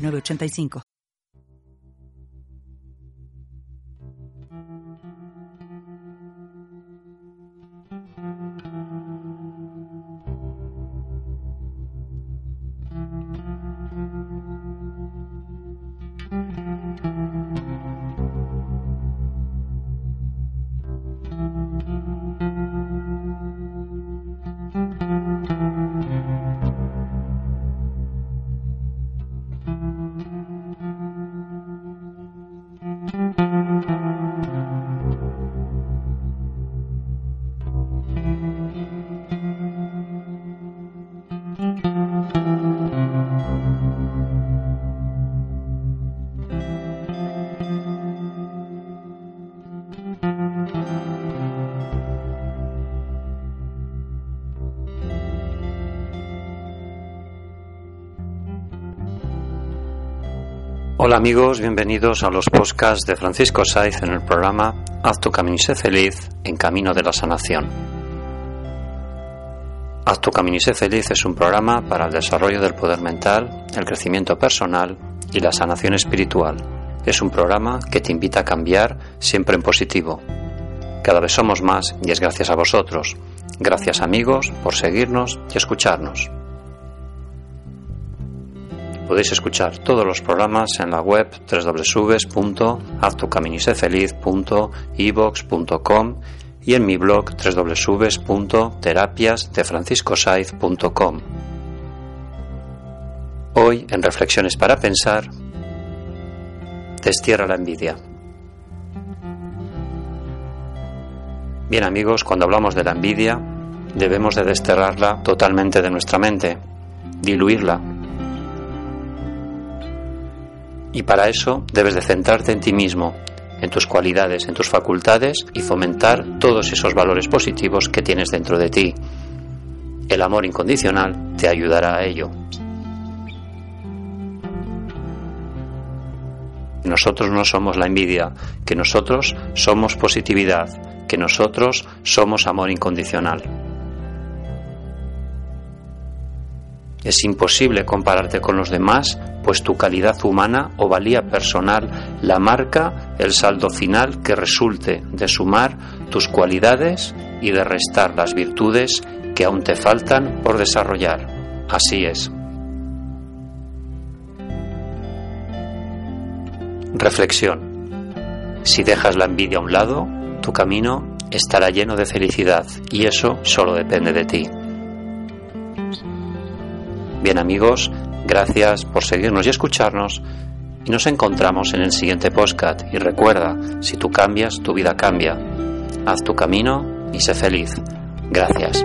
985. Hola amigos, bienvenidos a los podcasts de Francisco Saiz en el programa Haz tu camino y sé feliz en camino de la sanación. Haz tu camino y sé feliz es un programa para el desarrollo del poder mental, el crecimiento personal y la sanación espiritual. Es un programa que te invita a cambiar siempre en positivo. Cada vez somos más y es gracias a vosotros. Gracias amigos por seguirnos y escucharnos. Podéis escuchar todos los programas en la web www.haztucaminisefeliz.evox.com y en mi blog www.terapiasdefranciscosaiz.com. Hoy, en Reflexiones para Pensar, destierra la envidia. Bien amigos, cuando hablamos de la envidia, debemos de desterrarla totalmente de nuestra mente, diluirla y para eso debes de centrarte en ti mismo, en tus cualidades, en tus facultades y fomentar todos esos valores positivos que tienes dentro de ti. El amor incondicional te ayudará a ello. Nosotros no somos la envidia, que nosotros somos positividad, que nosotros somos amor incondicional. Es imposible compararte con los demás, pues tu calidad humana o valía personal la marca el saldo final que resulte de sumar tus cualidades y de restar las virtudes que aún te faltan por desarrollar. Así es. Reflexión. Si dejas la envidia a un lado, tu camino estará lleno de felicidad y eso solo depende de ti. Bien amigos, gracias por seguirnos y escucharnos y nos encontramos en el siguiente podcast y recuerda, si tú cambias, tu vida cambia. Haz tu camino y sé feliz. Gracias.